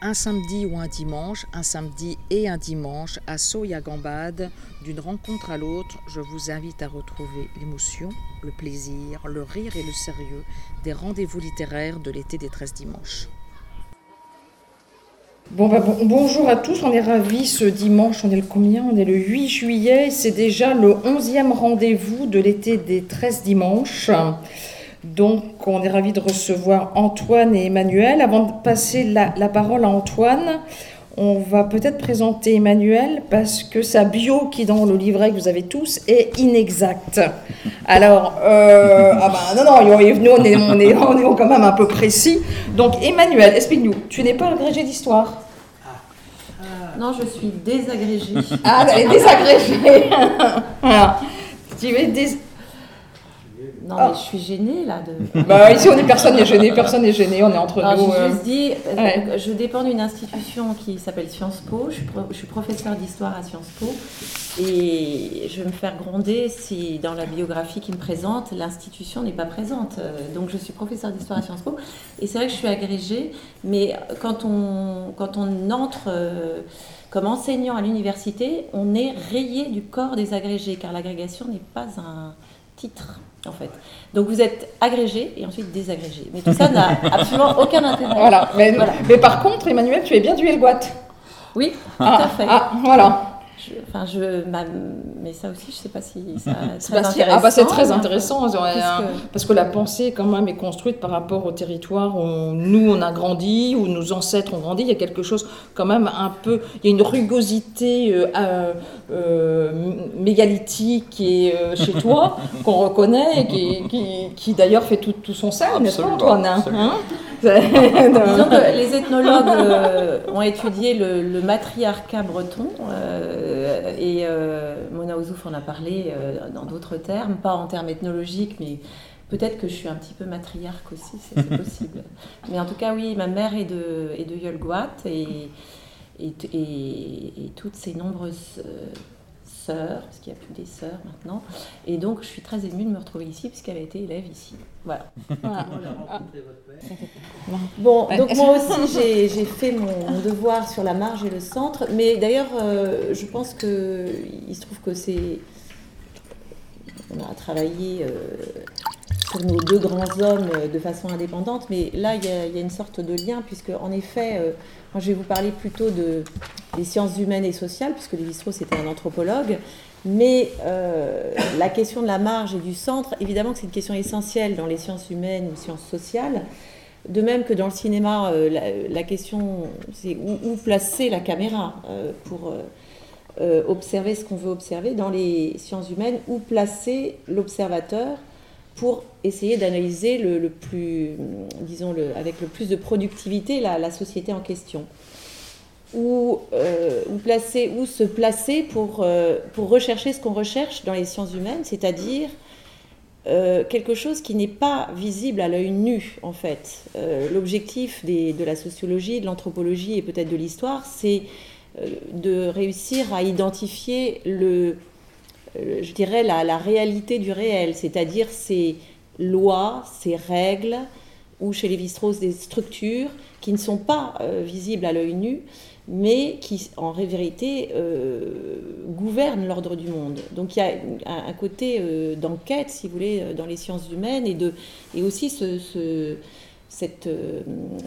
un samedi ou un dimanche, un samedi et un dimanche, à Soya-Gambade, d'une rencontre à l'autre, je vous invite à retrouver l'émotion, le plaisir, le rire et le sérieux des rendez-vous littéraires de l'été des 13 dimanches. Bah, bon, bonjour à tous, on est ravis ce dimanche, on est le combien? On est le 8 juillet, c'est déjà le 11e rendez-vous de l'été des 13 dimanches. Donc, on est ravis de recevoir Antoine et Emmanuel. Avant de passer la, parole à Antoine, on va peut-être présenter Emmanuel parce que sa bio qui est dans le livret que vous avez tous est inexacte. Alors, euh, ah ben, non, non, nous on est, on, est, on est quand même un peu précis. Donc, Emmanuel, explique-nous, tu n'es pas agrégé d'histoire? Non, je suis désagrégée. Ah, désagrégée. voilà. Tu es dés... Non, mais je suis gênée là. De... Bah, ici, on est personne n'est gêné, personne n'est gêné, on est entre nous. Je, euh... dit, euh, je dépends d'une institution qui s'appelle Sciences Po. Je suis, je suis professeur d'histoire à Sciences Po. Et je vais me faire gronder si dans la biographie qui me présente, l'institution n'est pas présente. Euh, donc je suis professeur d'histoire à Sciences Po. Et c'est vrai que je suis agrégée, mais quand on, quand on entre euh, comme enseignant à l'université, on est rayé du corps des agrégés, car l'agrégation n'est pas un titre en fait. Donc vous êtes agrégé et ensuite désagrégé. Mais tout ça n'a absolument aucun intérêt. Voilà. Mais, mais, par contre, Emmanuel, tu es bien du Elgoat. Oui, tout à ah, fait. Ah, voilà enfin, je, mais ça aussi, je ne sais pas si ça, c'est très intéressant. Ah bah c'est très intéressant, parce que la pensée quand même est construite par rapport au territoire où nous on a grandi, où nos ancêtres ont grandi. Il y a quelque chose quand même un peu, il y a une rugosité euh, euh, euh mégalithique qui est chez toi, qu'on reconnaît et qui, qui, qui d'ailleurs fait tout, tout son sel, n'est-ce pas Antoine hein Disons que les ethnologues ont étudié le, le matriarcat breton. Euh, et euh, Mona Ouzouf en a parlé euh, dans d'autres termes, pas en termes ethnologiques, mais peut-être que je suis un petit peu matriarque aussi, c'est possible. mais en tout cas, oui, ma mère est de, est de Yolgoat et, et, et, toutes ces nombreuses parce qu'il n'y a plus des sœurs maintenant. Et donc, je suis très émue de me retrouver ici, puisqu'elle a été élève ici. Voilà. bon, donc moi aussi, j'ai fait mon, devoir sur la marge et le centre. Mais d'ailleurs, euh, je pense qu'il se trouve que c'est. On a travaillé. Euh, sur nos deux grands hommes euh, de façon indépendante, mais là, il y, a, une sorte de lien, puisque en effet, moi, je vais vous parler plutôt de, sciences humaines et sociales, puisque Lévi-Strauss c'était un anthropologue. Mais euh, la question de la marge et du centre, évidemment que c'est une question essentielle dans les sciences humaines ou sciences sociales. De même que dans le cinéma, euh, la, question, c'est où, placer la caméra euh, pour observer ce qu'on veut observer. Dans les sciences humaines, où placer l'observateur pour essayer d'analyser le, plus, disons, le, avec le plus de productivité la, société en question. Ou, euh, placer, où se placer pour, euh, pour rechercher ce qu'on recherche dans les sciences humaines, c'est-à-dire euh, quelque chose qui n'est pas visible à l'œil nu, en fait. L'objectif de la sociologie, de l'anthropologie et peut-être de l'histoire, c'est de réussir à identifier le, euh, je dirais, la, réalité du réel, c'est-à-dire ces lois, ces règles, ou chez Lévi-Strauss des structures qui ne sont pas euh, visibles à l'œil nu, mais qui en vérité euh, gouvernent l'ordre du monde. Donc il y a un, côté d'enquête, si vous voulez, dans les sciences humaines, et, de, et aussi ce, cette,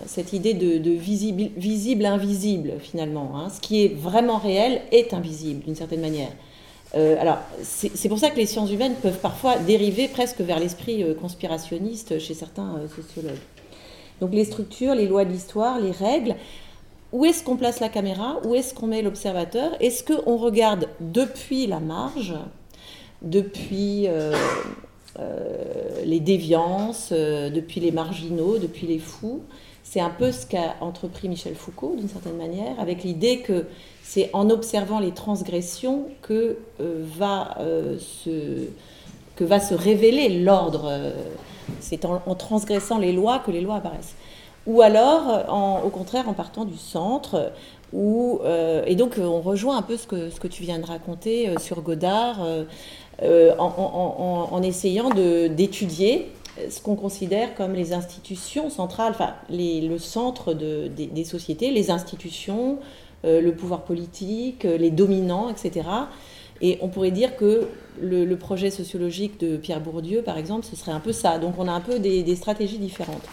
cette, idée de, visible-invisible, finalement. Hein. Ce qui est vraiment réel est invisible, d'une certaine manière. Euh, alors, c'est pour ça que les sciences humaines peuvent parfois dériver presque vers l'esprit euh, conspirationniste chez certains euh, sociologues. Donc, les structures, les lois de l'histoire, les règles, où est-ce qu'on place la caméra Où est-ce qu'on met l'observateur Est-ce qu'on regarde depuis la marge, depuis les déviances, depuis les marginaux, depuis les fous C'est un peu ce qu'a entrepris Michel Foucault, d'une certaine manière, avec l'idée que c'est en observant les transgressions que, euh, va, euh, se, que va se révéler l'ordre. Euh, c'est en, transgressant les lois que les lois apparaissent. Ou alors, au contraire, en partant du centre, où, et donc on rejoint un peu ce que, ce que tu viens de raconter sur Godard, en, en, essayant d'étudier ce qu'on considère comme les institutions centrales, enfin le centre des, sociétés, les institutions, le pouvoir politique, les dominants, etc. Et on pourrait dire que le, projet sociologique de Pierre Bourdieu, par exemple, ce serait un peu ça. Donc on a un peu des, stratégies différentes.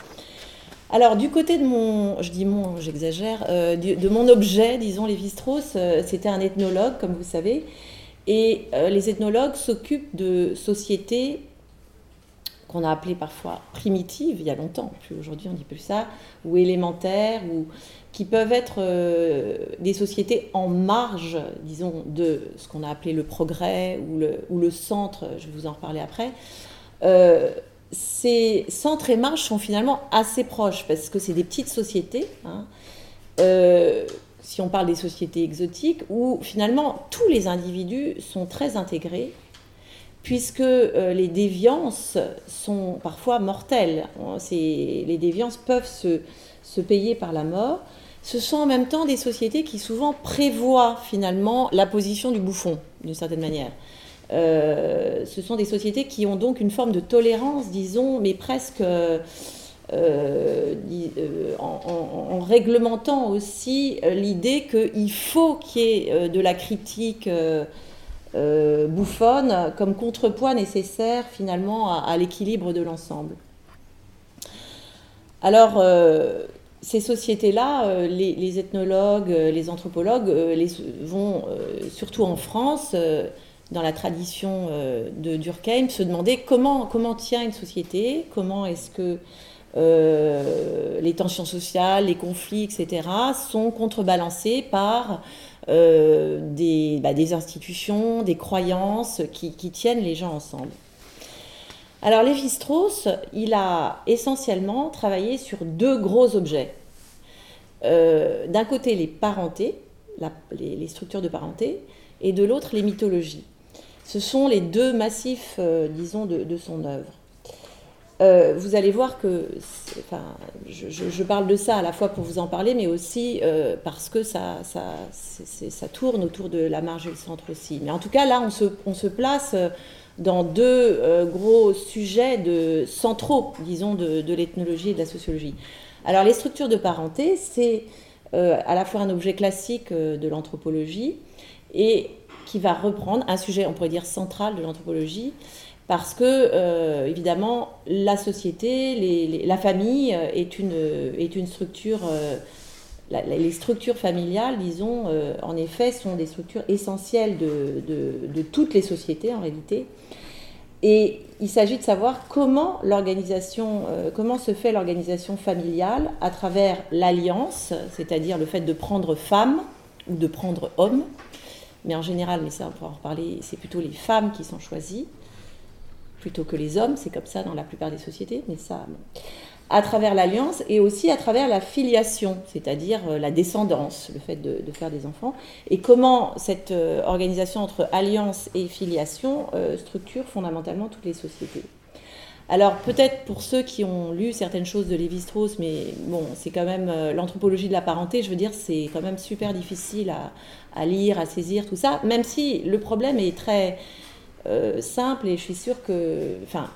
Alors du côté de mon, je dis mon, j'exagère, euh, de, mon objet, disons Lévi-Strauss, euh, c'était un ethnologue, comme vous savez, et euh, les ethnologues s'occupent de sociétés qu'on a appelées parfois primitives, il y a longtemps, plus aujourd'hui on dit plus ça, ou élémentaires, ou qui peuvent être des sociétés en marge, disons, de ce qu'on a appelé le progrès ou le, ou le, centre, je vais vous en reparler après. Euh, ces centres et marges sont finalement assez proches parce que c'est des petites sociétés. Hein. Euh, si on parle des sociétés exotiques, où finalement tous les individus sont très intégrés, puisque les déviances sont parfois mortelles. Les déviances peuvent se, se payer par la mort ce sont en même temps des sociétés qui souvent prévoient finalement la position du bouffon, d'une certaine manière. Euh, ce sont des sociétés qui ont donc une forme de tolérance, disons, mais presque euh, euh, en, réglementant aussi l'idée qu'il faut qu'il y ait de la critique bouffonne comme contrepoids nécessaire finalement à, l'équilibre de l'ensemble. Alors, ces sociétés-là, les, ethnologues, les anthropologues vont, surtout en France, dans la tradition de Durkheim, se demander comment, comment tient une société, comment est-ce que les tensions sociales, les conflits, etc., sont contrebalancés par des, bah, des, institutions, des croyances qui, tiennent les gens ensemble. Alors Lévi-Strauss, il a essentiellement travaillé sur deux gros objets. Euh, d'un côté les parentés, les, structures de parenté, et de l'autre les mythologies. Ce sont les deux massifs, euh, disons, de, son œuvre. Euh, vous allez voir que, enfin, je, parle de ça à la fois pour vous en parler, mais aussi parce que ça, ça, ça, tourne autour de la marge et le centre aussi. Mais en tout cas, là, on se, on se place dans deux euh, gros sujets de, centraux, disons, de, l'ethnologie et de la sociologie. Alors les structures de parenté, c'est euh, à la fois un objet classique euh, de l'anthropologie et qui va reprendre un sujet, on pourrait dire, central de l'anthropologie, parce que, évidemment, la société, la famille est une, est une structure les structures familiales, disons, euh, en effet, sont des structures essentielles de, de, toutes les sociétés en réalité. Et il s'agit de savoir comment l'organisation, euh, comment se fait l'organisation familiale à travers l'alliance, c'est-à-dire le fait de prendre femme ou de prendre homme. Mais en général, mais ça on pourra en reparler, c'est plutôt les femmes qui sont choisies plutôt que les hommes. C'est comme ça dans la plupart des sociétés, mais ça à travers l'alliance et aussi à travers la filiation, c'est-à-dire euh, la descendance, le fait de, faire des enfants, et comment cette euh, organisation entre alliance et filiation euh, structure fondamentalement toutes les sociétés. Alors peut-être pour ceux qui ont lu certaines choses de Lévi-Strauss, mais bon, c'est quand même l'anthropologie de la parenté, je veux dire, c'est quand même super difficile à, lire, à saisir, tout ça, même si le problème est très simple et je suis sûre que, enfin,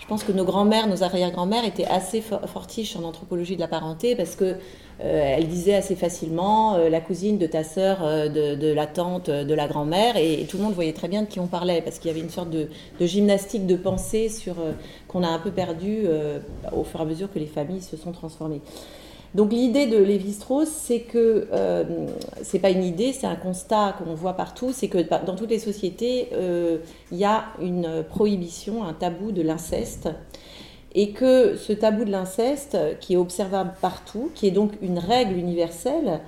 je pense que nos grands-mères, nos arrière-grands-mères étaient assez fortiches en anthropologie de la parenté parce que euh, elles disaient assez facilement euh, la cousine de ta sœur, euh, de, la tante, de la grand-mère, et, tout le monde voyait très bien de qui on parlait parce qu'il y avait une sorte de, gymnastique de pensée sur qu'on a un peu perdu au fur et à mesure que les familles se sont transformées. Donc l'idée de Lévi-Strauss, c'est que euh, c'est pas une idée, c'est un constat qu'on voit partout, c'est que dans toutes les sociétés, euh, il y a une prohibition, un tabou de l'inceste, et que ce tabou de l'inceste, qui est observable partout, qui est donc une règle universelle,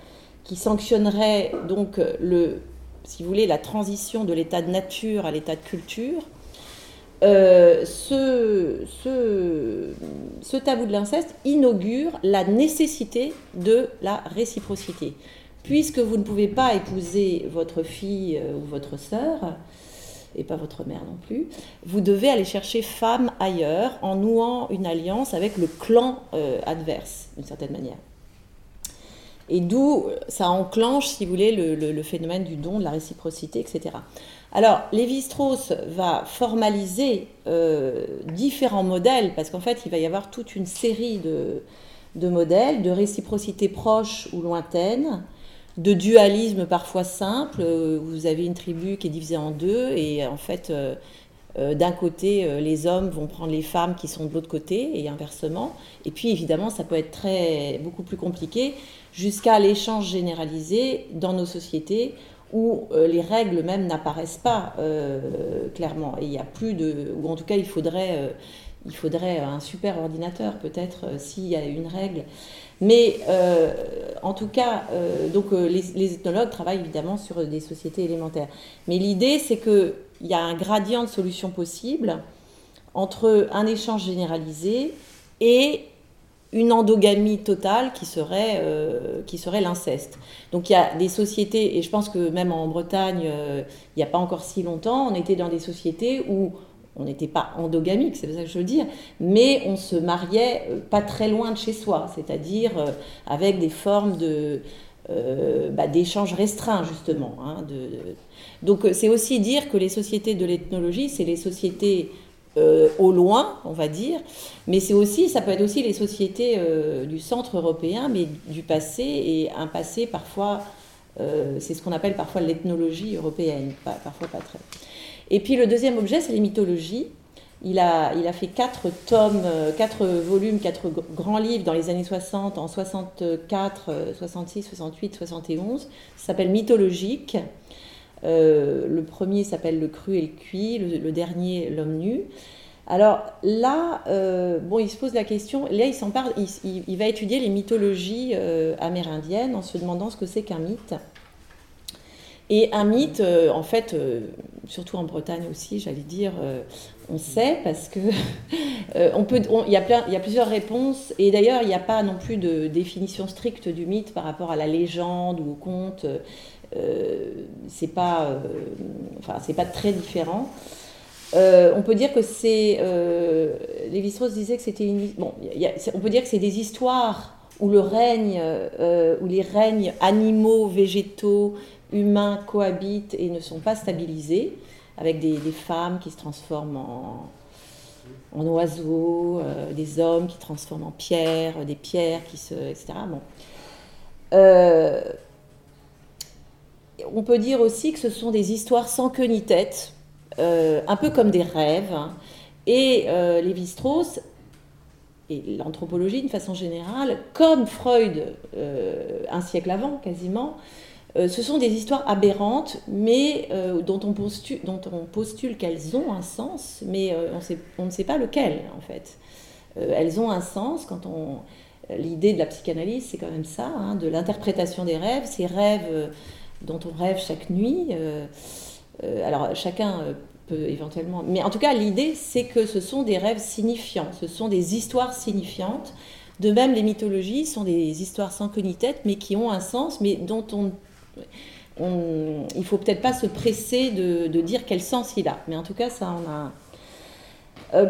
qui sanctionnerait donc le, si vous voulez, la transition de l'état de nature à l'état de culture, euh, ce, tabou de l'inceste inaugure la nécessité de la réciprocité. Puisque vous ne pouvez pas épouser votre fille euh, ou votre sœur, et pas votre mère non plus, vous devez aller chercher femme ailleurs en nouant une alliance avec le clan euh, adverse, d'une certaine manière. Et d'où ça enclenche, si vous voulez, le, phénomène du don, de la réciprocité, etc. Alors, Lévi-Strauss va formaliser euh, différents modèles, parce qu'en fait, il va y avoir toute une série de, de modèles, de réciprocité proche ou lointaine, de dualisme parfois simple. Euh, vous avez une tribu qui est divisée en deux, et en fait, euh, d'un côté, les hommes vont prendre les femmes qui sont de l'autre côté et inversement. Et puis évidemment, ça peut être très, beaucoup plus compliqué jusqu'à l'échange généralisé dans nos sociétés où euh, les règles même n'apparaissent pas clairement. Et il n'y a plus de... ou en tout cas, il faudrait, il faudrait un super ordinateur peut-être s'il y a une règle. Mais en tout cas, donc les, ethnologues travaillent évidemment sur des sociétés élémentaires. Mais l'idée, c'est que il y a un gradient de solutions possibles entre un échange généralisé et une endogamie totale qui serait, euh, serait l'inceste. Donc il y a des sociétés, et je pense que même en Bretagne, euh, il n'y a pas encore si longtemps, on était dans des sociétés où on n'était pas endogamique, c'est ça que je veux dire, mais on se mariait euh, pas très loin de chez soi, c'est-à-dire avec des formes de, bah, d'échanges restreints justement, hein, donc c'est aussi dire que les sociétés de l'ethnologie, c'est les sociétés euh, au loin, on va dire, mais c'est aussi, ça peut être aussi les sociétés euh, du centre européen, mais du passé et un passé parfois, c'est ce qu'on appelle parfois l'ethnologie européenne, parfois pas très. Et puis le deuxième objet, c'est les mythologies. Il a, il a fait quatre tomes, quatre volumes, quatre grands livres dans les années 60, en 64, 66, 68, 71. Ça s'appelle Mythologique. Euh, le premier s'appelle Le cru et le cuit, le, dernier L'homme nu. Alors là, euh, bon, il se pose la question, là il s'en parle, il, va étudier les mythologies euh, amérindiennes en se demandant ce que c'est qu'un mythe. Et un mythe, en fait, surtout en Bretagne aussi, j'allais dire, on sait parce que on peut, il, y il y a plusieurs réponses. Et d'ailleurs, il n'y a pas non plus de définition stricte du mythe par rapport à la légende ou au conte. Euh, c'est pas, euh, enfin, c'est pas très différent. Euh, on peut dire que c'est. Lévi-Strauss disait que c'était une. Bon, on peut dire que c'est des histoires où le règne, où les règnes animaux, végétaux, humains cohabitent et ne sont pas stabilisés, avec des, femmes qui se transforment en, en oiseaux, des hommes qui se transforment en pierres, des pierres qui se. etc. Bon on peut dire aussi que ce sont des histoires sans queue ni tête, euh, un peu comme des rêves. Et euh, Lévi-Strauss et l'anthropologie d'une façon générale, comme Freud euh, un siècle avant quasiment, ce sont des histoires aberrantes, mais dont, on postule, postule qu'elles ont un sens, mais on, ne sait pas lequel en fait. elles ont un sens quand on... L'idée de la psychanalyse, c'est quand même ça, hein, de l'interprétation des rêves. Ces rêves dont on rêve chaque nuit. Euh, euh, alors chacun euh, peut éventuellement... Mais en tout cas, l'idée, c'est que ce sont des rêves signifiants, ce sont des histoires signifiantes. De même, les mythologies sont des histoires sans queue ni tête, mais qui ont un sens, mais dont on... il faut peut-être pas se presser de, dire quel sens il a. Mais en tout cas, ça en a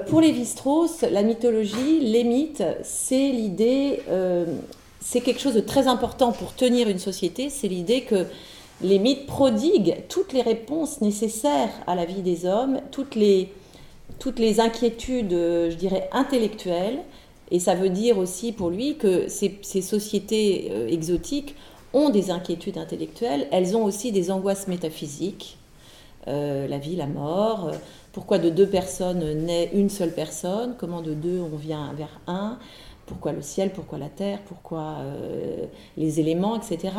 pour Lévi-Strauss, la mythologie, les mythes, c'est l'idée, c'est quelque chose de très important pour tenir une société, c'est l'idée que les mythes prodiguent toutes les réponses nécessaires à la vie des hommes, toutes les, toutes les inquiétudes, je dirais, intellectuelles. Et ça veut dire aussi pour lui que ces, sociétés euh, exotiques ont des inquiétudes intellectuelles, elles ont aussi des angoisses métaphysiques, euh, la vie, la mort, euh, pourquoi de deux personnes naît une seule personne, comment de deux on vient vers un, pourquoi le ciel, pourquoi la terre, pourquoi les éléments, etc.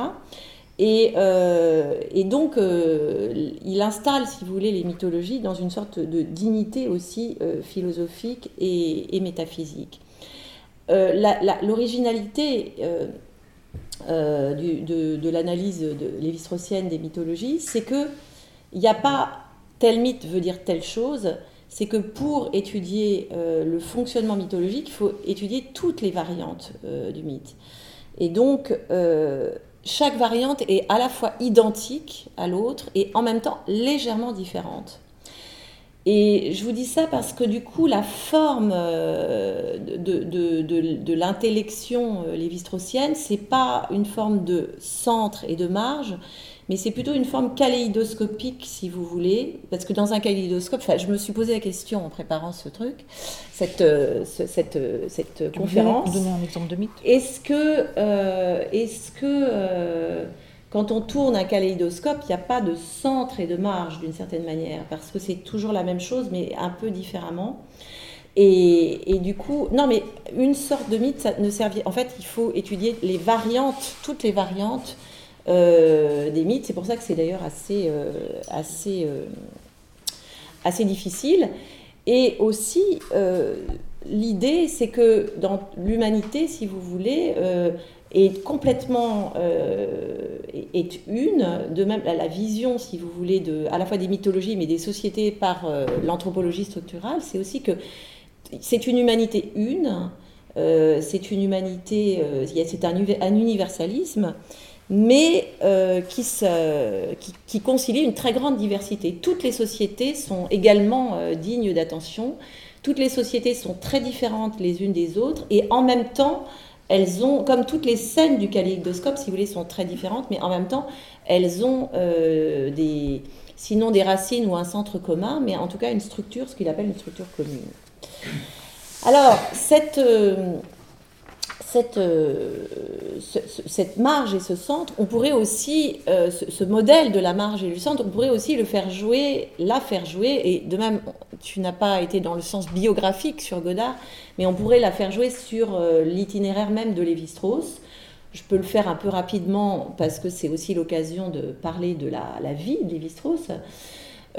Euh, et, donc, euh, il installe, si vous voulez, les mythologies dans une sorte de dignité aussi euh, philosophique et, métaphysique. L'originalité de, l'analyse de lévi-straussienne des mythologies, c'est que il n'y a pas tel mythe veut dire telle chose, c'est que pour étudier le fonctionnement mythologique, il faut étudier toutes les variantes du mythe. Et donc, chaque variante est à la fois identique à l'autre et en même temps légèrement différente. Et je vous dis ça parce que du coup, la forme euh, de, de, de, l'intellection euh, lévi-straussienne, c'est pas une forme de centre et de marge, mais c'est plutôt une forme kaléidoscopique, si vous voulez, parce que dans un kaléidoscope, enfin, je me suis posé la question en préparant ce truc, cette, euh, cette, cette conférence. Donner un exemple de mythe? Est-ce que, est-ce que quand on tourne un kaléidoscope, il n'y a pas de centre et de marge d'une certaine manière, parce que c'est toujours la même chose, mais un peu différemment. Et, du coup, non, mais une sorte de mythe, ça ne servit. En fait, il faut étudier les variantes, toutes les variantes euh, des mythes. C'est pour ça que c'est d'ailleurs assez, euh, assez, euh, assez difficile. Et aussi, l'idée, c'est que dans l'humanité, si vous voulez, est complètement euh, une, de même la, vision, si vous voulez, de, à la fois des mythologies mais des sociétés par euh, l'anthropologie structurale, c'est aussi que c'est une humanité une, euh, c'est une humanité, c'est un, un, universalisme, mais qui, se, qui, concilie une très grande diversité. Toutes les sociétés sont également dignes d'attention, toutes les sociétés sont très différentes les unes des autres, et en même temps, elles ont, comme toutes les scènes du kaléidoscope, si vous voulez, sont très différentes, mais en même temps, elles ont euh, des, sinon des racines ou un centre commun, mais en tout cas une structure, ce qu'il appelle une structure commune. Alors, cette, euh, cette, euh, cette marge et ce centre, on pourrait aussi, euh, ce, modèle de la marge et du centre, on pourrait aussi le faire jouer, la faire jouer, et de même, tu n'as pas été dans le sens biographique sur Godard, mais on pourrait la faire jouer sur euh, l'itinéraire même de Lévi-Strauss. Je peux le faire un peu rapidement parce que c'est aussi l'occasion de parler de la, la vie de Lévi-Strauss.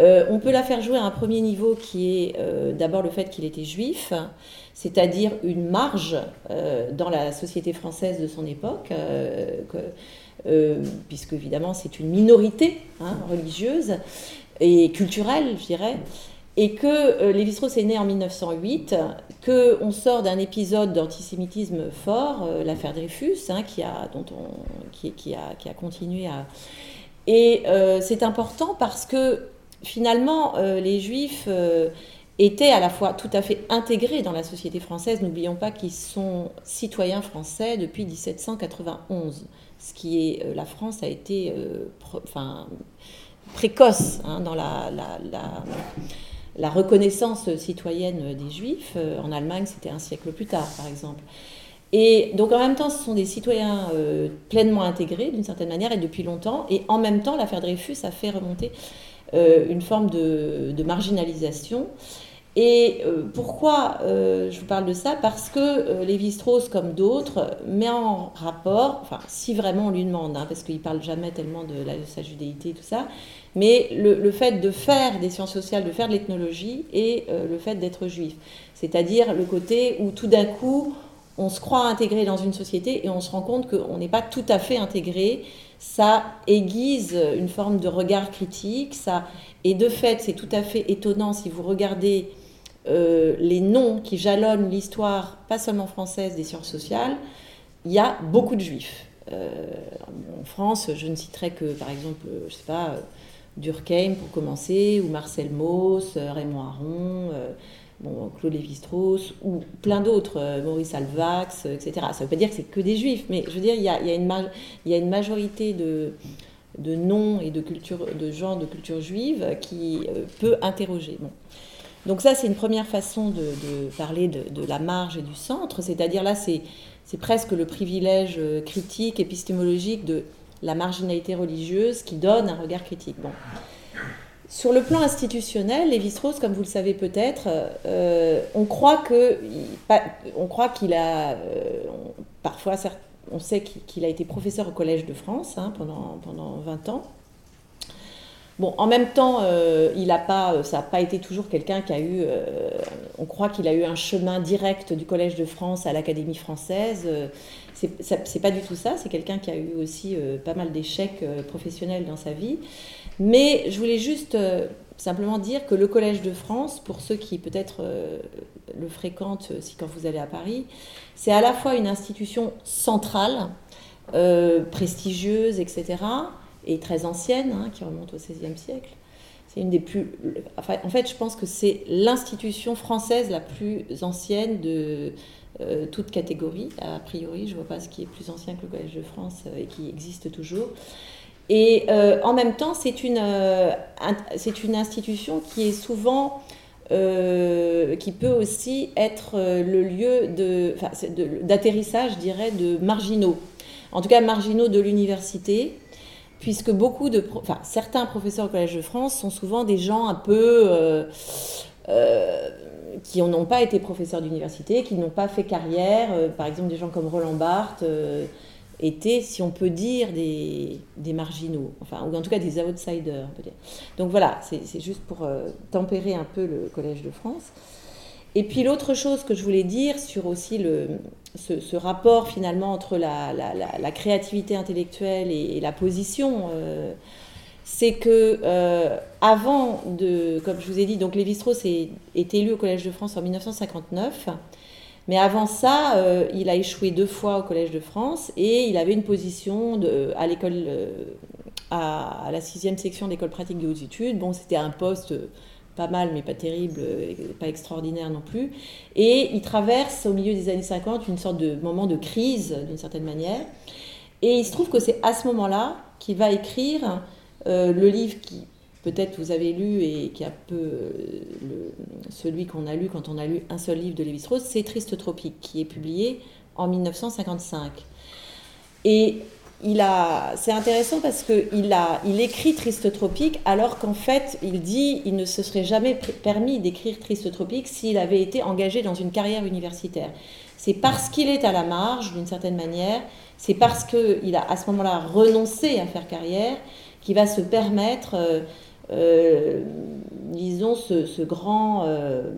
Euh, on peut la faire jouer à un premier niveau qui est euh, d'abord le fait qu'il était juif, c'est-à-dire une marge euh, dans la société française de son époque, puisque évidemment c'est une minorité hein, religieuse et culturelle, je dirais, et que Lévi-Strauss est né en 1908, qu'on sort d'un épisode d'antisémitisme fort, l'affaire Dreyfus, hein, qui, a, continué à... Et c'est important parce que finalement, euh, les juifs euh, étaient à la fois tout à fait intégrés dans la société française. N'oublions pas qu'ils sont citoyens français depuis 1791, ce qui est, euh, la France a été enfin, précoce hein, dans la, la, reconnaissance citoyenne des juifs. En Allemagne, c'était un siècle plus tard, par exemple. Et donc en même temps, ce sont des citoyens pleinement intégrés d'une certaine manière et depuis longtemps. Et en même temps, l'affaire Dreyfus a fait remonter une forme de, marginalisation. Et euh, pourquoi euh, je vous parle de ça? Parce que Lévi-Strauss, comme d'autres, met en rapport, enfin, si vraiment on lui demande, hein, parce qu'il parle jamais tellement de, sa judéité et tout ça, mais le, fait de faire des sciences sociales, de faire de l'ethnologie et le fait d'être juif. C'est-à-dire le côté où tout d'un coup, on se croit intégré dans une société et on se rend compte qu'on n'est pas tout à fait intégré ça aiguise une forme de regard critique, ça, et de fait, c'est tout à fait étonnant si vous regardez euh, les noms qui jalonnent l'histoire, pas seulement française, des sciences sociales, il y a beaucoup de juifs. Euh, en France, je ne citerai que, par exemple, je sais pas, Durkheim pour commencer, ou Marcel Mauss, Raymond Aron, Claude Lévi-Strauss, ou plein d'autres, euh, Maurice Alvax, etc. Ça ne veut pas dire que c'est que des juifs, mais je veux dire, il y a, une, majorité de, noms et de, culture, de genres de culture juive qui euh, peut interroger. Donc ça, c'est une première façon de, parler de, de, la marge et du centre, c'est-à-dire là, c'est presque le privilège euh, critique, épistémologique de la marginalité religieuse qui donne un regard critique. Bon. Sur le plan institutionnel, Lévi-Strauss, comme vous le savez peut-être, euh, on croit qu'il a, euh, parfois, on sait qu'il a été professeur au Collège de France hein, pendant, pendant 20 ans. En même temps, euh, il ça n'a pas été toujours quelqu'un qui a eu. on croit qu'il a eu un chemin direct du Collège de France à l'Académie française. c'est pas du tout ça. C'est quelqu'un qui a eu aussi pas mal d'échecs professionnels dans sa vie. Mais je voulais juste euh, simplement dire que le Collège de France, pour ceux qui peut-être euh, le fréquentent euh, si quand vous allez à Paris, c'est à la fois une institution centrale, prestigieuse, etc., et très ancienne, hein, qui remonte au XVIe siècle. c'est une des plus. En fait, je pense que c'est l'institution française la plus ancienne de toute catégorie. A priori, je ne vois pas ce qui est plus ancien que le Collège de France et qui existe toujours. Et en même temps, c'est une, c'est une institution qui est souvent euh, qui peut aussi être euh, le lieu d'atterrissage, je dirais, de marginaux. En tout cas, marginaux de l'université, puisque beaucoup de, certains professeurs au Collège de France sont souvent des gens un peu euh, qui n'ont pas été professeurs d'université, qui n'ont pas fait carrière, par exemple des gens comme Roland Barthes étaient, si on peut dire, des, marginaux, enfin, ou en tout cas des outsiders, on peut dire. Donc voilà, c'est juste pour euh, tempérer un peu le Collège de France. Et puis l'autre chose que je voulais dire sur aussi le, ce, rapport finalement entre la, la, créativité intellectuelle et, la position, euh, c'est que euh, avant de, comme je vous ai dit, donc Lévi-Strauss est élu au Collège de France en 1959. Mais avant ça, euh, il a échoué deux fois au Collège de France et il avait une position de, à l'école, euh, à, la sixième section d'école pratique des hautes études. Bon, c'était un poste pas mal, mais pas terrible, pas extraordinaire non plus. Et il traverse au milieu des années 50 une sorte de moment de crise, d'une certaine manière. Et il se trouve que c'est à ce moment-là qu'il va écrire euh, le livre qui peut-être vous avez lu et qui a peu le, celui qu'on a lu quand on a lu un seul livre de Lévi-Strauss, c'est Triste Tropique, qui est publié en 1955. Et il a, c'est intéressant parce qu'il a, il écrit Triste Tropique alors qu'en fait, il dit, il ne se serait jamais permis d'écrire Triste Tropique s'il avait été engagé dans une carrière universitaire. C'est parce qu'il est à la marge, d'une certaine manière, c'est parce qu'il a à ce moment-là renoncé à faire carrière qu'il va se permettre euh, euh, disons, ce, grand euh,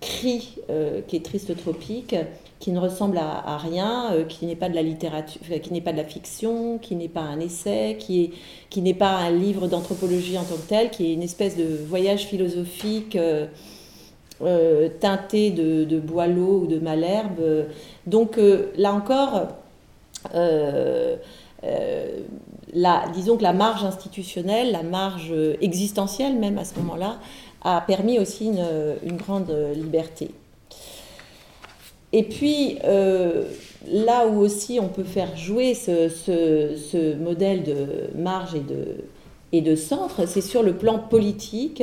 cri euh, qui est triste tropique, qui ne ressemble à, rien, qui n'est pas de la littérature, qui n'est pas de la fiction, qui n'est pas un essai, qui est, qui n'est pas un livre d'anthropologie en tant que tel, qui est une espèce de voyage philosophique teinté de Boileau ou de Malherbe. Donc là encore, disons que la marge institutionnelle, la marge existentielle même à ce moment-là, a permis aussi une, grande liberté. Et puis, euh, là où aussi on peut faire jouer ce, modèle de marge et de, et de centre, c'est sur le plan politique,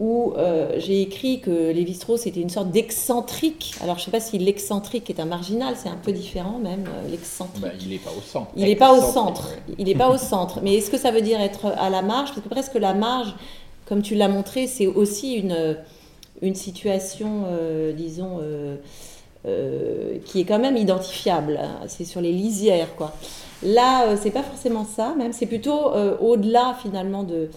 où euh, j'ai écrit que Lévi-Strauss était une sorte d'excentrique. Alors je ne sais pas si l'excentrique est un marginal, c'est un peu différent même, euh, l'excentrique. Bah, il n'est pas au centre. Il n'est pas au centre. Il n'est pas au centre. Mais est-ce que ça veut dire être à la marge? Parce que presque la marge, comme tu l'as montré, c'est aussi une, une situation, euh, disons, qui est quand même identifiable. C'est sur les lisières, quoi. Là, c'est pas forcément ça, même. C'est plutôt au-delà finalement de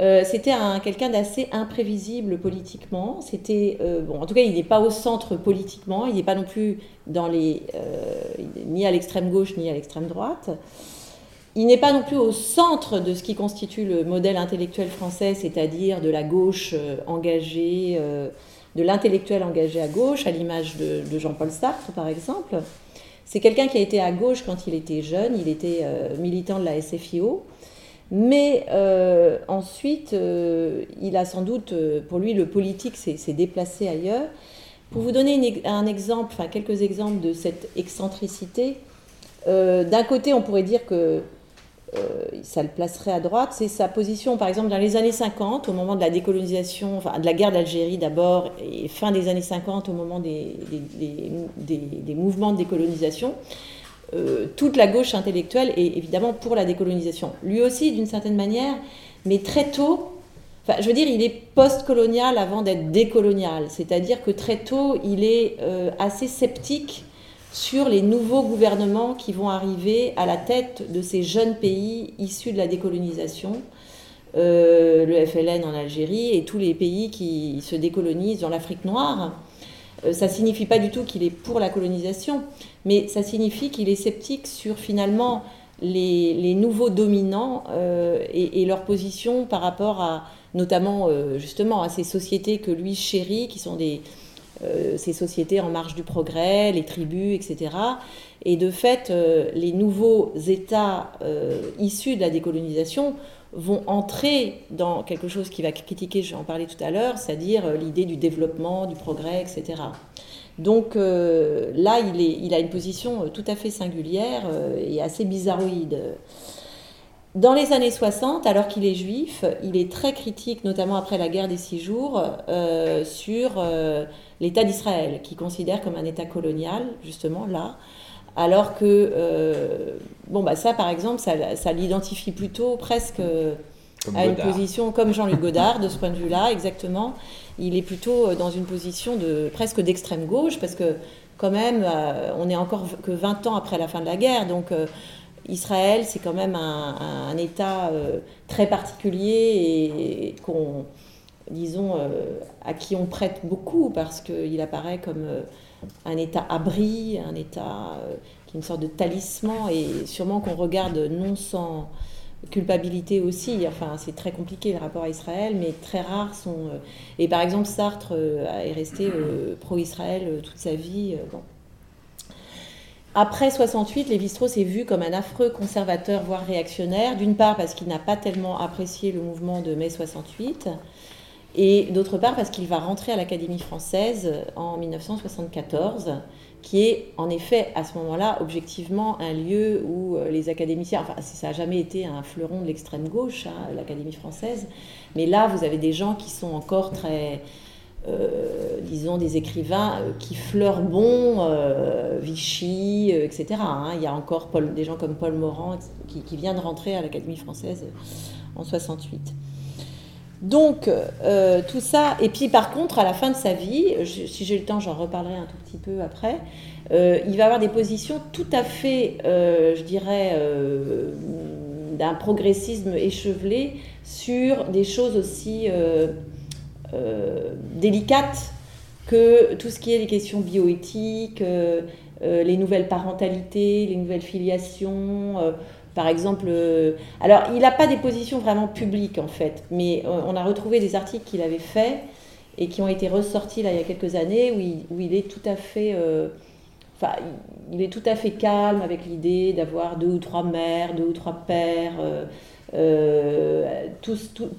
euh, c'était quelqu'un d'assez imprévisible politiquement. C'était euh, bon, en tout cas, il n'est pas au centre politiquement. Il n'est pas non plus dans les euh, ni à l'extrême gauche ni à l'extrême droite. Il n'est pas non plus au centre de ce qui constitue le modèle intellectuel français, c'est-à-dire de la gauche engagée, de l'intellectuel engagé à gauche, à l'image de Jean-Paul Sartre par exemple. C'est quelqu'un qui a été à gauche quand il était jeune. Il était militant de la SFIO. Mais euh, ensuite, euh, il a sans doute, euh, pour lui, le politique s'est déplacé ailleurs. Pour vous donner un exemple, enfin quelques exemples de cette excentricité, d'un côté, on pourrait dire que ça le placerait à droite, c'est sa position, par exemple, dans les années 50, au moment de la décolonisation, enfin de la guerre d'Algérie d'abord, et fin des années 50, au moment des, mouvements de décolonisation. Euh, toute la gauche intellectuelle est évidemment pour la décolonisation. Lui aussi, d'une certaine manière, mais très tôt, enfin, je veux dire, il est post-colonial avant d'être décolonial. C'est-à-dire que très tôt, il est euh, assez sceptique sur les nouveaux gouvernements qui vont arriver à la tête de ces jeunes pays issus de la décolonisation. Euh, le FLN en Algérie et tous les pays qui se décolonisent dans l'Afrique noire. Euh, ça signifie pas du tout qu'il est pour la colonisation, mais ça signifie qu'il est sceptique sur finalement les, nouveaux dominants euh, et, leur position par rapport à notamment euh, justement à ces sociétés que lui chérit, qui sont des, ces sociétés en marge du progrès, les tribus, etc. Et de fait, les nouveaux États issus de la décolonisation vont entrer dans quelque chose qui va critiquer, je vais en parler tout à l'heure, c'est-à-dire l'idée du développement, du progrès, etc. Donc là, il, a une position tout à fait singulière et assez bizarroïde. Dans les années 60, alors qu'il est juif, il est très critique, notamment après la guerre des six jours, euh, sur euh, l'État d'Israël, qu'il considère comme un État colonial, justement là. Alors que, euh, bon, bah ça par exemple, ça, l'identifie plutôt presque à une position comme Jean-Luc Godard, de ce point de vue-là, exactement. Il est plutôt dans une position de presque d'extrême gauche, parce que quand même, on n'est encore que 20 ans après la fin de la guerre, donc Israël, c'est quand même un, État euh, très particulier et, qu'on, disons, euh, à qui on prête beaucoup parce qu'il apparaît comme euh, un État abri, un État qui est une sorte de talisman et sûrement qu'on regarde non sans culpabilité aussi. Enfin, c'est très compliqué le rapport à Israël, mais très rares sont. et par exemple, Sartre est resté pro-Israël toute sa vie. Bon. Après 68, Lévi-Strauss est vu comme un affreux conservateur, voire réactionnaire, d'une part parce qu'il n'a pas tellement apprécié le mouvement de mai 68, et d'autre part parce qu'il va rentrer à l'Académie française en 1974, qui est en effet à ce moment-là objectivement un lieu où euh, les académiciens, enfin ça n'a jamais été un fleuron de l'extrême gauche, hein, l'Académie française, mais là vous avez des gens qui sont encore très euh, disons, des écrivains euh, qui fleurent bon, euh, Vichy, etc. Hein. Il y a encore Paul, des gens comme Paul Morand qui, qui vient de rentrer à l'Académie française en 68. Donc, tout ça, et puis par contre, à la fin de sa vie, si j'ai le temps, j'en reparlerai un tout petit peu après, il va avoir des positions tout à fait, je dirais, d'un progressisme échevelé sur des choses aussi euh, délicate que tout ce qui est les questions bioéthiques, euh, euh, les nouvelles parentalités, les nouvelles filiations. Par exemple, alors il n'a pas des positions vraiment publiques en fait, mais on a retrouvé des articles qu'il avait faits et qui ont été ressortis là il y a quelques années où il, est tout à fait Enfin, il est tout à fait calme avec l'idée d'avoir deux ou trois mères, deux ou trois pères, euh,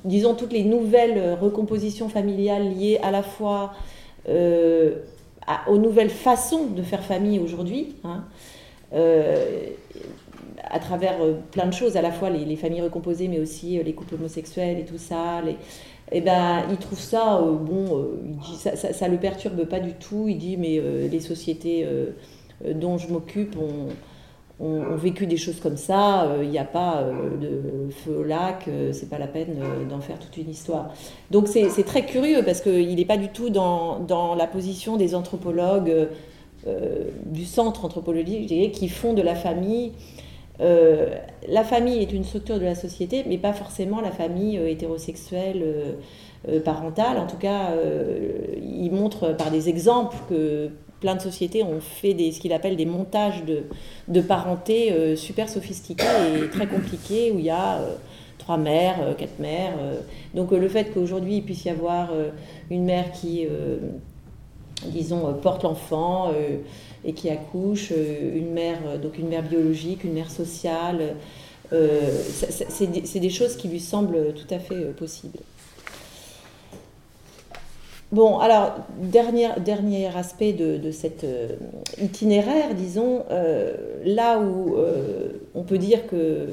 disons toutes les nouvelles recompositions familiales liées à la fois euh, aux nouvelles façons de faire famille aujourd'hui, hein, euh, à travers plein de choses, à la fois les, familles recomposées, mais aussi les couples homosexuels et tout ça. Et eh ben, il trouve ça, bon, il dit, ça, ça, le perturbe pas du tout. Il dit, mais les sociétés dont je m'occupe ont vécu des choses comme ça, il euh, n'y a pas euh, de feu au lac, euh, c'est pas la peine d'en faire toute une histoire. Donc c'est très curieux parce qu'il n'est pas du tout dans, dans, la position des anthropologues du centre anthropologique qui font de la famille. La famille est une structure de la société, mais pas forcément la famille hétérosexuelle parentale. En tout cas, il montre par des exemples que plein de sociétés ont fait des, ce qu'il appelle des montages de, de parenté euh, super sophistiqués et très compliqués, où il y a euh, trois mères, euh, quatre mères. donc le fait qu'aujourd'hui il puisse y avoir une mère qui, disons, porte l'enfant et qui accouche, une mère, donc une mère biologique, une mère sociale, c'est des, choses qui lui semblent tout à fait possibles. Bon, alors, dernier, dernier aspect de, de cet euh, itinéraire, disons, euh, là où euh, on peut dire que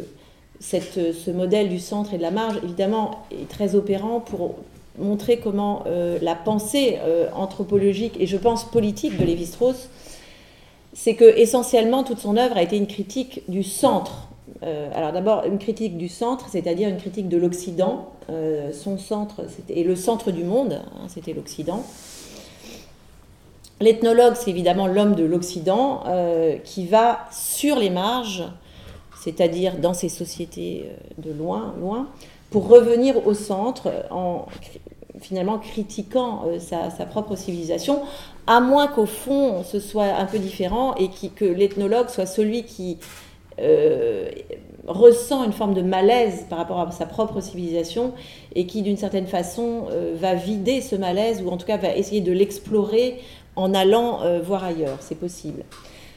cette, ce modèle du centre et de la marge, évidemment, est très opérant pour montrer comment la pensée anthropologique et je pense politique de Lévi-Strauss, c'est que essentiellement toute son œuvre a été une critique du centre euh, alors d'abord une critique du centre, c'est-à-dire une critique de l'Occident. Euh, son centre, et le centre du monde, hein, c'était l'Occident. L'ethnologue, c'est évidemment l'homme de l'Occident euh, qui va sur les marges, c'est-à-dire dans ces sociétés de loin, loin, pour revenir au centre en finalement critiquant sa, sa, propre civilisation, à moins qu'au fond ce soit un peu différent et que l'ethnologue soit celui qui euh, ressent une forme de malaise par rapport à sa propre civilisation et qui d'une certaine façon euh, va vider ce malaise ou en tout cas va essayer de l'explorer en allant euh, voir ailleurs. C'est possible.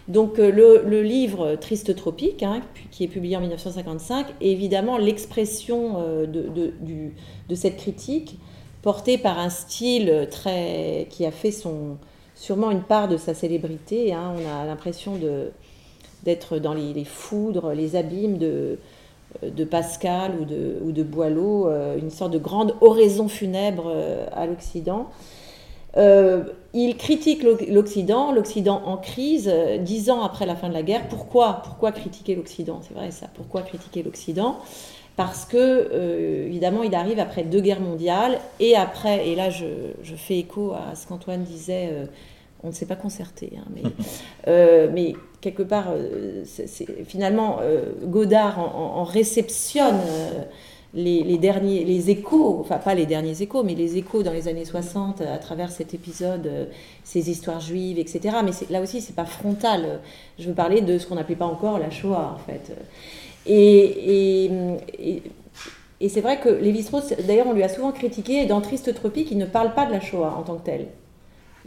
Donc le, livre Triste Tropique, hein, qui est publié en 1955, est évidemment l'expression de, de, cette critique portée par un style très qui a fait son, sûrement une part de sa célébrité. Hein. On a l'impression d'être dans les, foudres, les abîmes de, de Pascal ou de, ou de Boileau, euh, une sorte de grande oraison funèbre euh, à l'Occident. Euh, il critique l'Occident, l'Occident en crise, dix ans après la fin de la guerre. Pourquoi? Pourquoi critiquer l'Occident? C'est vrai ça. Pourquoi critiquer l'Occident? Parce que, évidemment, il arrive après deux guerres mondiales et après, et là je, je fais écho à ce qu'Antoine disait on ne s'est pas concerté, hein, mais, euh, mais, quelque part, euh, finalement, euh, Godard en, réceptionne les, derniers, les échos, enfin pas les derniers échos, mais les échos dans les années 60 à travers cet épisode, ces histoires juives, etc. Mais là aussi, c'est pas frontal. Je veux parler de ce qu'on n'appelait pas encore la Shoah, en fait. Et, et, et c'est vrai que Lévi-Strauss, d'ailleurs, on lui a souvent critiqué, dans Triste Tropique, il ne parle pas de la Shoah en tant que telle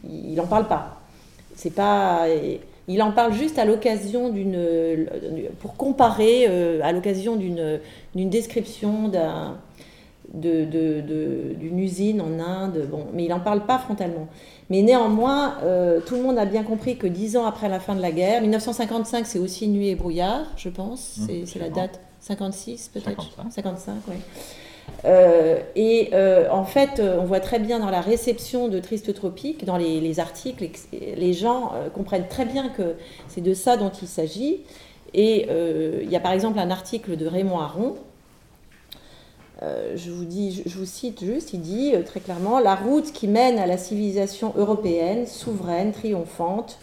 il n'en parle pas. C'est pas, il en parle juste à l'occasion d'une, pour comparer, euh, à l'occasion d'une, d'une description d'un, de, d'une usine en Inde. Bon, mais il n'en parle pas frontalement. Mais néanmoins, euh, tout le monde a bien compris que dix ans après la fin de la guerre, 1955, c'est aussi Nuit et brouillard, je pense. Mmh, c'est, la date 56 peut-être? 55, 55 oui. Euh, et euh, en fait, on voit très bien dans la réception de Triste Tropique, dans les, articles, les gens comprennent très bien que c'est de ça dont il s'agit. Et il y a par exemple un article de Raymond Aron. Je, vous dis, je, vous cite juste, il dit très clairement La route qui mène à la civilisation européenne, souveraine, triomphante,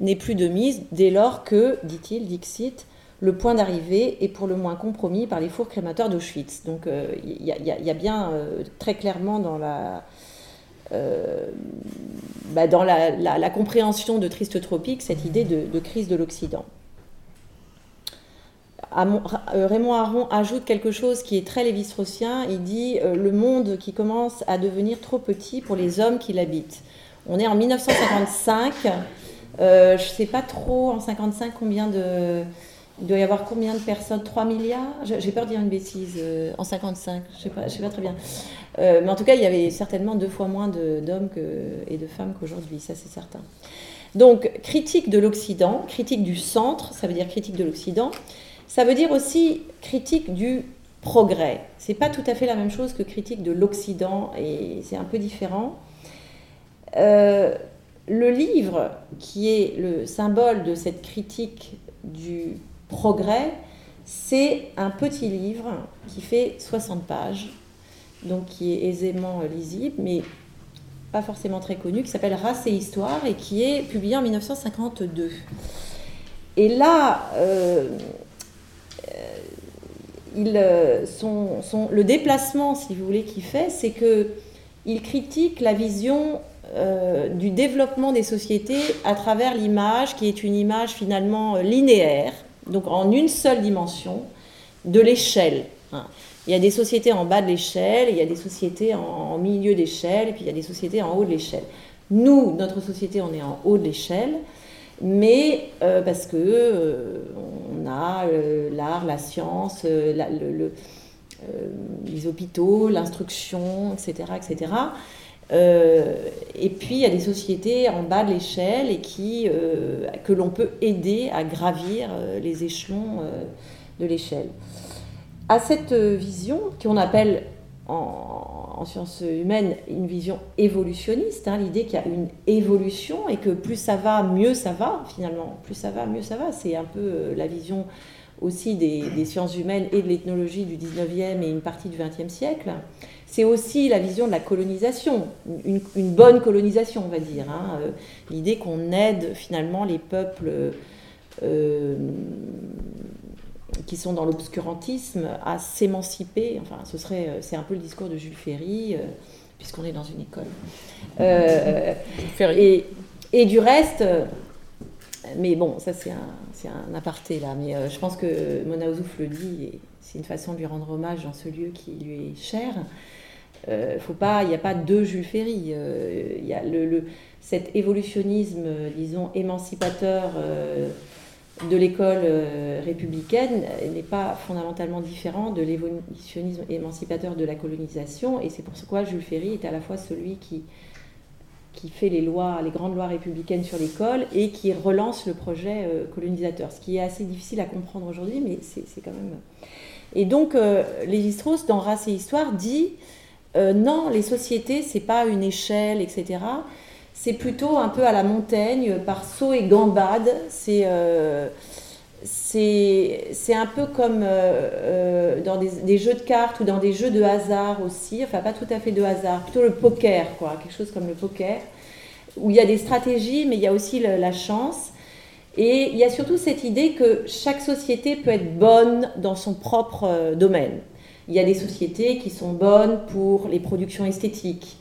n'est plus de mise dès lors que, dit-il, Dixit, le point d'arrivée est pour le moins compromis par les fours crémateurs d'Auschwitz. Donc euh, il y, a bien euh, très clairement dans la, euh, bah, la, compréhension de Triste Tropique cette idée de, crise de l'Occident. Raymond Aron ajoute quelque chose qui est très lévi-straussien. Il dit le monde qui commence à devenir trop petit pour les hommes qui l'habitent. On est en 1955. je ne sais pas trop en 55 combien de il doit y avoir combien de personnes? 3 milliards? J'ai peur de dire une bêtise. Euh, en 55, je ne sais, pas, très bien. Euh, mais en tout cas, il y avait certainement deux fois moins d'hommes et de femmes qu'aujourd'hui, ça c'est certain. Donc, critique de l'Occident, critique du centre, ça veut dire critique de l'Occident. Ça veut dire aussi critique du progrès. C'est pas tout à fait la même chose que critique de l'Occident et c'est un peu différent. Euh, le livre, qui est le symbole de cette critique du Progrès, c'est un petit livre qui fait 60 pages, donc qui est aisément lisible, mais pas forcément très connu, qui s'appelle Race et Histoire et qui est publié en 1952. Et là, euh, son, son, le déplacement, si vous voulez, qu'il fait, c'est que il critique la vision euh, du développement des sociétés à travers l'image, qui est une image finalement linéaire, donc en une seule dimension, de l'échelle. Hein. Il y a des sociétés en bas de l'échelle, il y a des sociétés en, milieu d'échelle, et puis il y a des sociétés en haut de l'échelle. Nous, notre société, on est en haut de l'échelle, mais euh, parce que euh, on a euh, l'art, la science, le, les hôpitaux, l'instruction, etc., etc. Et puis il y a des sociétés en bas de l'échelle et qui, que l'on peut aider à gravir les échelons de l'échelle. À cette vision, qu'on appelle en, sciences humaines une vision évolutionniste, hein, l'idée qu'il y a une évolution et que plus ça va, mieux ça va, finalement. Plus ça va, mieux ça va. C'est un peu la vision aussi des, des, sciences humaines et de l'ethnologie du 19e et une partie du 20e siècle c'est aussi la vision de la colonisation, une, bonne colonisation, on va dire. Hein. Euh, l'idée qu'on aide finalement les peuples euh, qui sont dans l'obscurantisme à s'émanciper. Enfin, ce serait, euh, c'est un peu le discours de Jules Ferry, puisqu'on est dans une école. et, et, du reste, mais bon, ça c'est un, un, aparté là, mais je pense que Mona Ozouf le dit, et c'est une façon de lui rendre hommage dans ce lieu qui lui est cher. Euh, faut pas, il n'y a pas deux Jules Ferry. Euh, il y a le, cet évolutionnisme, disons, émancipateur de l'école républicaine n'est pas fondamentalement différent de l'évolutionnisme émancipateur de la colonisation. Et c'est pour quoi Jules Ferry est à la fois celui qui qui fait les lois, les grandes lois républicaines sur l'école et qui relance le projet euh, colonisateur. Ce qui est assez difficile à comprendre aujourd'hui, mais c'est quand même. Et donc, euh, Lévi-Strauss, dans Race et Histoire, dit euh, non, les sociétés, c'est pas une échelle, etc. C'est plutôt un peu à la montagne, par saut et gambade. C'est c'est un peu comme dans des, jeux de cartes ou dans des jeux de hasard aussi, enfin pas tout à fait de hasard, plutôt le poker, quoi, quelque chose comme le poker, où il y a des stratégies, mais il y a aussi la chance. Et il y a surtout cette idée que chaque société peut être bonne dans son propre euh, domaine. Il y a des sociétés qui sont bonnes pour les productions esthétiques.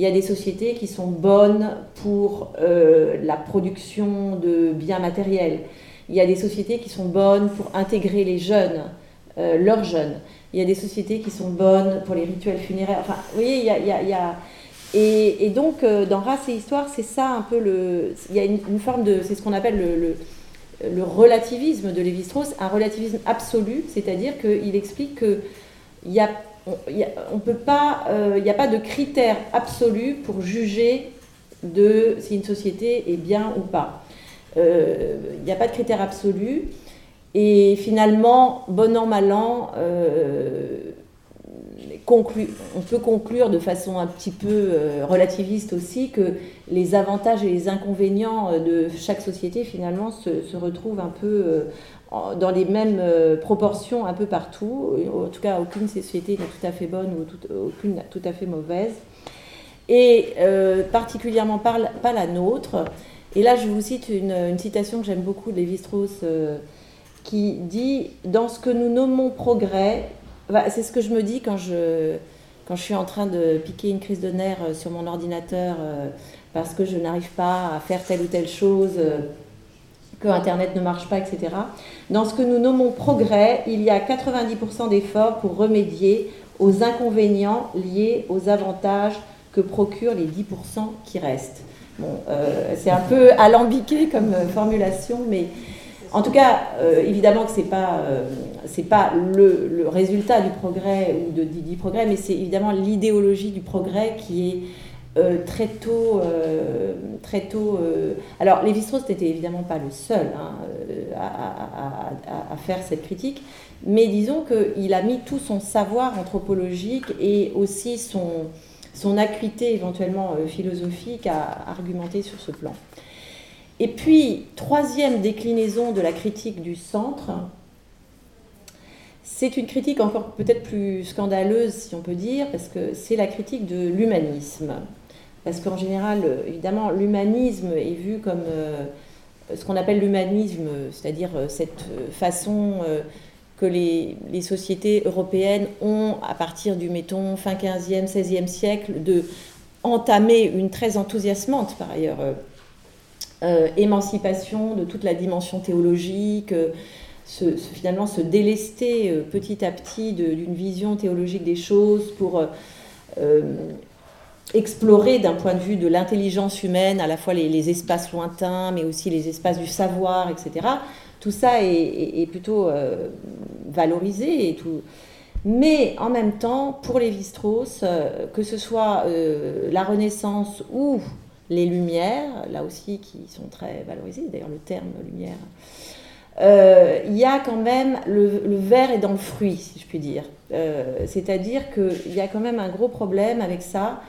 Il y a des sociétés qui sont bonnes pour euh, la production de biens matériels. Il y a des sociétés qui sont bonnes pour intégrer les jeunes, euh, leurs jeunes. Il y a des sociétés qui sont bonnes pour les rituels funéraires. Enfin, vous voyez, il y a, il y a et, donc, euh, dans Race et Histoire, c'est ça un peu le. Il y a une, forme de. C'est ce qu'on appelle le, le, relativisme de Lévi-Strauss, un relativisme absolu, c'est-à-dire qu'il explique qu'il y a. On, peut pas, euh, il n'y a pas de critère absolu pour juger de si une société est bien ou pas. Euh, il n'y a pas de critère absolu. Et finalement, bon an, mal an, on peut conclure de façon un petit peu euh, relativiste aussi que les avantages et les inconvénients euh, de chaque société finalement se, retrouvent un peu euh, dans les mêmes proportions un peu partout. En tout cas, aucune société n'est tout à fait bonne ou aucune tout à fait mauvaise. Et particulièrement pas, la nôtre. Et là, je vous cite une, citation que j'aime beaucoup de Lévi-Strauss qui dit Dans ce que nous nommons progrès, c'est ce que je me dis quand je, quand je suis en train de piquer une crise de nerfs euh, sur mon ordinateur euh, parce que je n'arrive pas à faire telle ou telle chose, euh, que Internet ne marche pas, etc. Dans ce que nous nommons progrès, il y a 90% d'efforts pour remédier aux inconvénients liés aux avantages que procurent les 10% qui restent. Bon, c'est un peu alambiqué comme formulation, mais en tout cas, euh, évidemment que ce n'est pas, euh, pas le, résultat du progrès ou de, du, progrès, mais c'est évidemment l'idéologie du progrès qui est euh, très tôt. très tôt alors, Lévi-Strauss n'était évidemment pas le seul hein, à, à, faire cette critique, mais disons qu'il a mis tout son savoir anthropologique et aussi son, son acuité éventuellement philosophique à argumenter sur ce plan. Et puis, troisième déclinaison de la critique du centre, c'est une critique encore peut-être plus scandaleuse, si on peut dire, parce que c'est la critique de l'humanisme. Parce qu'en général, évidemment, l'humanisme est vu comme euh, ce qu'on appelle l'humanisme, c'est-à-dire euh, cette façon euh, que les, sociétés européennes ont, à partir du, mettons, fin 15e, 16e siècle, de entamer une très enthousiasmante, par ailleurs, émancipation de toute la dimension théologique, finalement se délester petit à petit d'une vision théologique des choses pour explorer d'un point de vue de l'intelligence humaine à la fois les, espaces lointains, mais aussi les espaces du savoir, etc. Tout ça est, plutôt valorisé et tout. Mais en même temps, pour les strauss que ce soit la Renaissance ou les lumières, là aussi qui sont très valorisées, d'ailleurs le terme lumière, euh, il y a quand même le, verre est dans le fruit, si je puis dire. Euh, c'est-à-dire qu'il y a quand même un gros problème avec ça,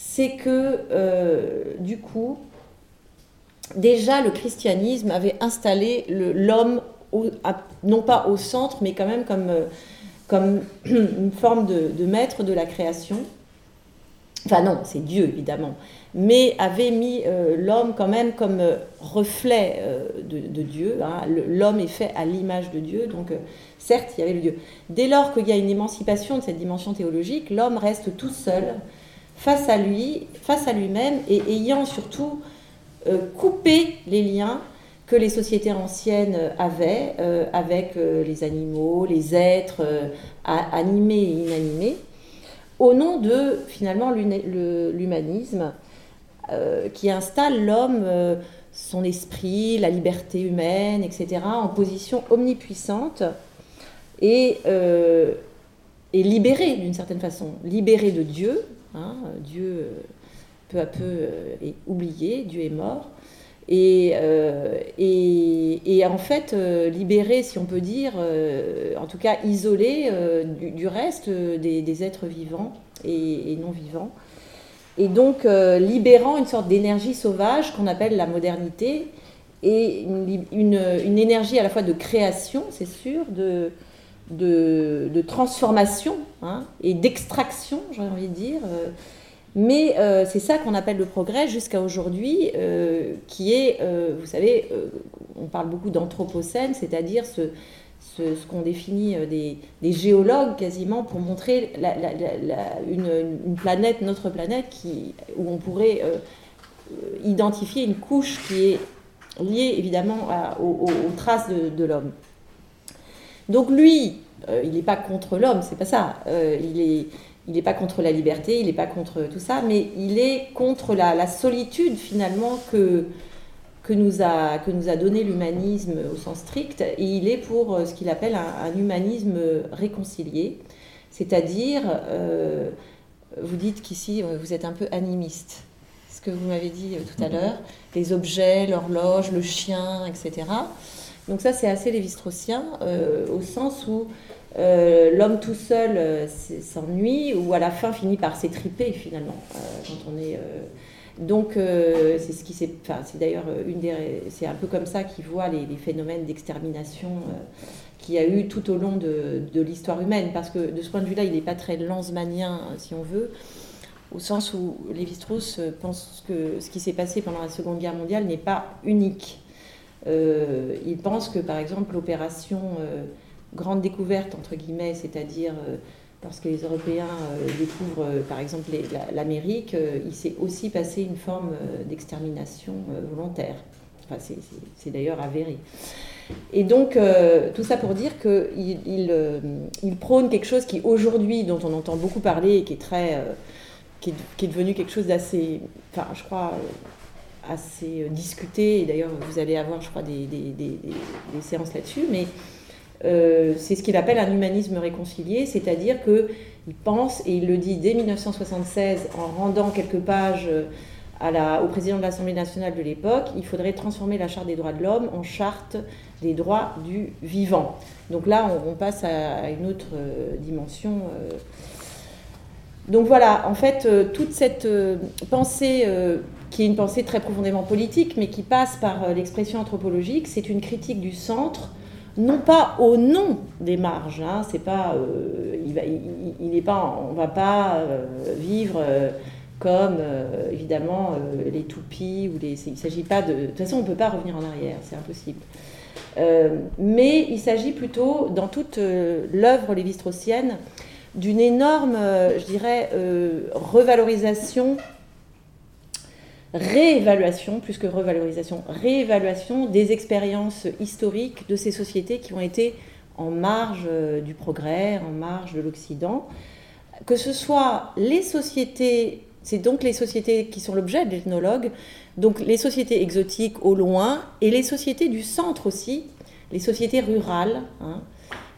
c'est que euh, du coup, déjà le christianisme avait installé l'homme non pas au centre, mais quand même comme, comme une forme de, maître de la création. Enfin non, c'est Dieu évidemment, mais avait mis euh, l'homme quand même comme euh, reflet euh, de, Dieu. Hein. L'homme est fait à l'image de Dieu, donc certes, il y avait le Dieu. Dès lors qu'il y a une émancipation de cette dimension théologique, l'homme reste tout seul face à lui, face à lui-même, et ayant surtout coupé les liens que les sociétés anciennes avaient avec les animaux, les êtres animés et inanimés, au nom de finalement l'humanisme qui installe l'homme, son esprit, la liberté humaine, etc., en position omnipuissante et, et libéré d'une certaine façon, libéré de Dieu. Hein, Dieu, peu à peu, est oublié, Dieu est mort. Et, euh, en fait, euh, libéré, si on peut dire, euh, en tout cas isolé du, reste des, êtres vivants et, non vivants. Et donc libérant une sorte d'énergie sauvage qu'on appelle la modernité et une, une, énergie à la fois de création, c'est sûr, de, de, transformation hein, et d'extraction, j'ai envie de dire. Mais euh, c'est ça qu'on appelle le progrès jusqu'à aujourd'hui, euh, qui est, euh, vous savez, on parle beaucoup d'anthropocène, c'est-à-dire ce, ce, qu'on définit des, des, géologues quasiment pour montrer une, une, planète, notre planète, qui, où on pourrait identifier une couche qui est liée évidemment aux, traces de l'homme. Donc lui, il n'est pas contre l'homme, c'est pas ça. il est il n'est pas contre la liberté, il n'est pas contre tout ça, mais il est contre la, solitude finalement que, que, nous a, que nous a donné l'humanisme au sens strict, et il est pour euh, ce qu'il appelle un, humanisme réconcilié, c'est-à-dire, euh, vous dites qu'ici euh, vous êtes un peu animiste, ce que vous m'avez dit tout à l'heure, les objets, l'horloge, le chien, etc. Donc ça c'est assez lévi-straussien au sens où euh, l'homme tout seul euh, s'ennuie ou à la fin finit par s'étriper finalement euh, quand on est donc c'est ce qui c'est enfin, c'est d'ailleurs une des c'est un peu comme ça qu'il voit les, phénomènes d'extermination qu'il y a eu tout au long de, de l'histoire humaine parce que de ce point de vue-là il n'est pas très lanzmanien si on veut au sens où Lévi-Strauss pense que ce qui s'est passé pendant la Seconde Guerre mondiale n'est pas unique. Il pense que par exemple l'opération grande découverte, c'est-à-dire euh, lorsque les Européens euh, découvrent euh, par exemple l'Amérique, il s'est aussi passé une forme d'extermination volontaire. Enfin, c'est d'ailleurs avéré. Et donc, tout ça pour dire qu'il il, il, prône quelque chose qui, aujourd'hui, dont on entend beaucoup parler et qui est très. qui, est, devenu quelque chose d'assez. Enfin, je crois assez discuté, et d'ailleurs vous allez avoir, je crois, des, séances là-dessus, mais euh, c'est ce qu'il appelle un humanisme réconcilié, c'est-à-dire qu'il pense, et il le dit dès 1976 en rendant quelques pages euh, au président de l'Assemblée nationale de l'époque, il faudrait transformer la charte des droits de l'homme en charte des droits du vivant. Donc là, on, passe à, une autre euh, dimension. Donc voilà, en fait, toute cette pensée, qui est une pensée très profondément politique, mais qui passe par l'expression anthropologique, c'est une critique du centre non pas au nom des marges, hein, c'est pas, euh, il, il, pas, on va pas euh, vivre euh, comme évidemment les toupies ou les, il s'agit pas de, de toute façon on peut pas revenir en arrière, c'est impossible. mais il s'agit plutôt dans toute l'œuvre lévi-straussienne d'une énorme, je dirais, revalorisation réévaluation, plus que revalorisation, réévaluation des expériences historiques de ces sociétés qui ont été en marge euh, du progrès, en marge de l'Occident. Que ce soit les sociétés, c'est donc les sociétés qui sont l'objet de l'ethnologue, donc les sociétés exotiques au loin et les sociétés du centre aussi, les sociétés rurales, hein,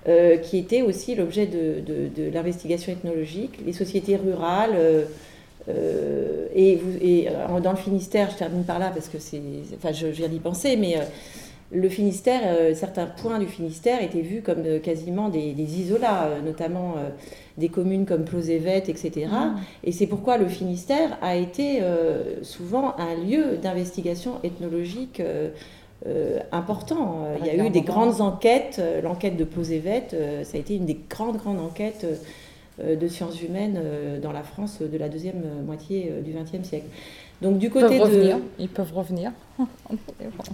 euh, qui étaient aussi l'objet de, l'investigation ethnologique, les sociétés rurales. Euh, euh, et, vous, et euh, dans le Finistère, je termine par là parce que c'est, enfin, je, viens d'y penser, mais euh, le Finistère, certains points du Finistère étaient vus comme quasiment des, isolats, notamment des communes comme Plozévet, etc. Ah. Et c'est pourquoi le Finistère a été souvent un lieu d'investigation ethnologique. important. Il y a eu des grandes enquêtes. L'enquête de Plozévet, ça a été une des grandes, grandes enquêtes euh, de sciences humaines euh, dans la France de la deuxième moitié euh, du XXe siècle. Donc du côté ils de, ils peuvent revenir.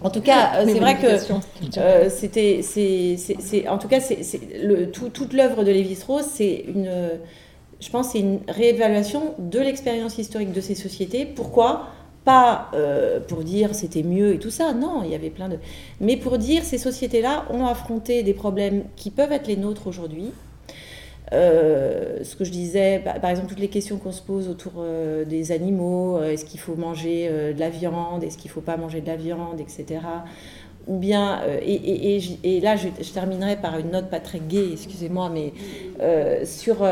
en tout cas, c'est vrai que c'était, c'est, en tout cas, c'est, le, tout, toute l'œuvre de Lévi-Strauss, c'est une, je pense, c'est une réévaluation de l'expérience historique de ces sociétés. Pourquoi? Pas pour dire c'était mieux et tout ça. Non, il y avait plein de, mais pour dire ces sociétés-là ont affronté des problèmes qui peuvent être les nôtres aujourd'hui ce que je disais, bah, par exemple, toutes les questions qu'on se pose autour des animaux, est-ce qu'il faut manger de la viande, est-ce qu'il ne faut pas manger de la viande, etc. Ou bien, et, là je, terminerai par une note pas très gaie, excusez-moi, mais sur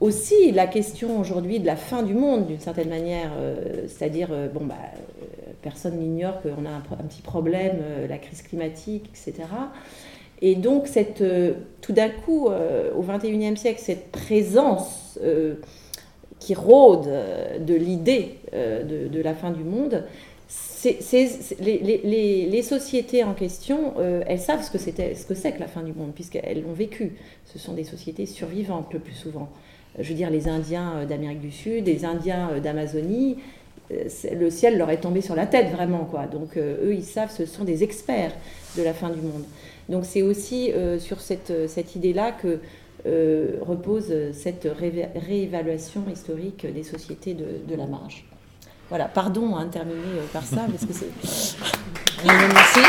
aussi la question aujourd'hui de la fin du monde, d'une certaine manière, euh, c'est-à-dire, euh, bon, bah, euh, personne n'ignore qu'on a un, petit problème, la crise climatique, etc. Et donc, cette, tout d'un coup, au XXIe siècle, cette présence qui rôde de l'idée de, la fin du monde, les, sociétés en question, elles savent ce que, c'est que la fin du monde, puisqu'elles l'ont vécu. Ce sont des sociétés survivantes le plus souvent je veux dire, les Indiens euh, d'Amérique du Sud, les Indiens euh, d'Amazonie, euh, le ciel leur est tombé sur la tête vraiment quoi. Donc eux ils savent, ce sont des experts de la fin du monde. Donc c'est aussi sur cette, cette idée-là que repose cette réévaluation historique des sociétés de, de la marge. Voilà, pardon hein, de terminer par ça parce que c'est. Merci.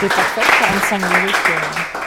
C'est parfait, 45 minutes.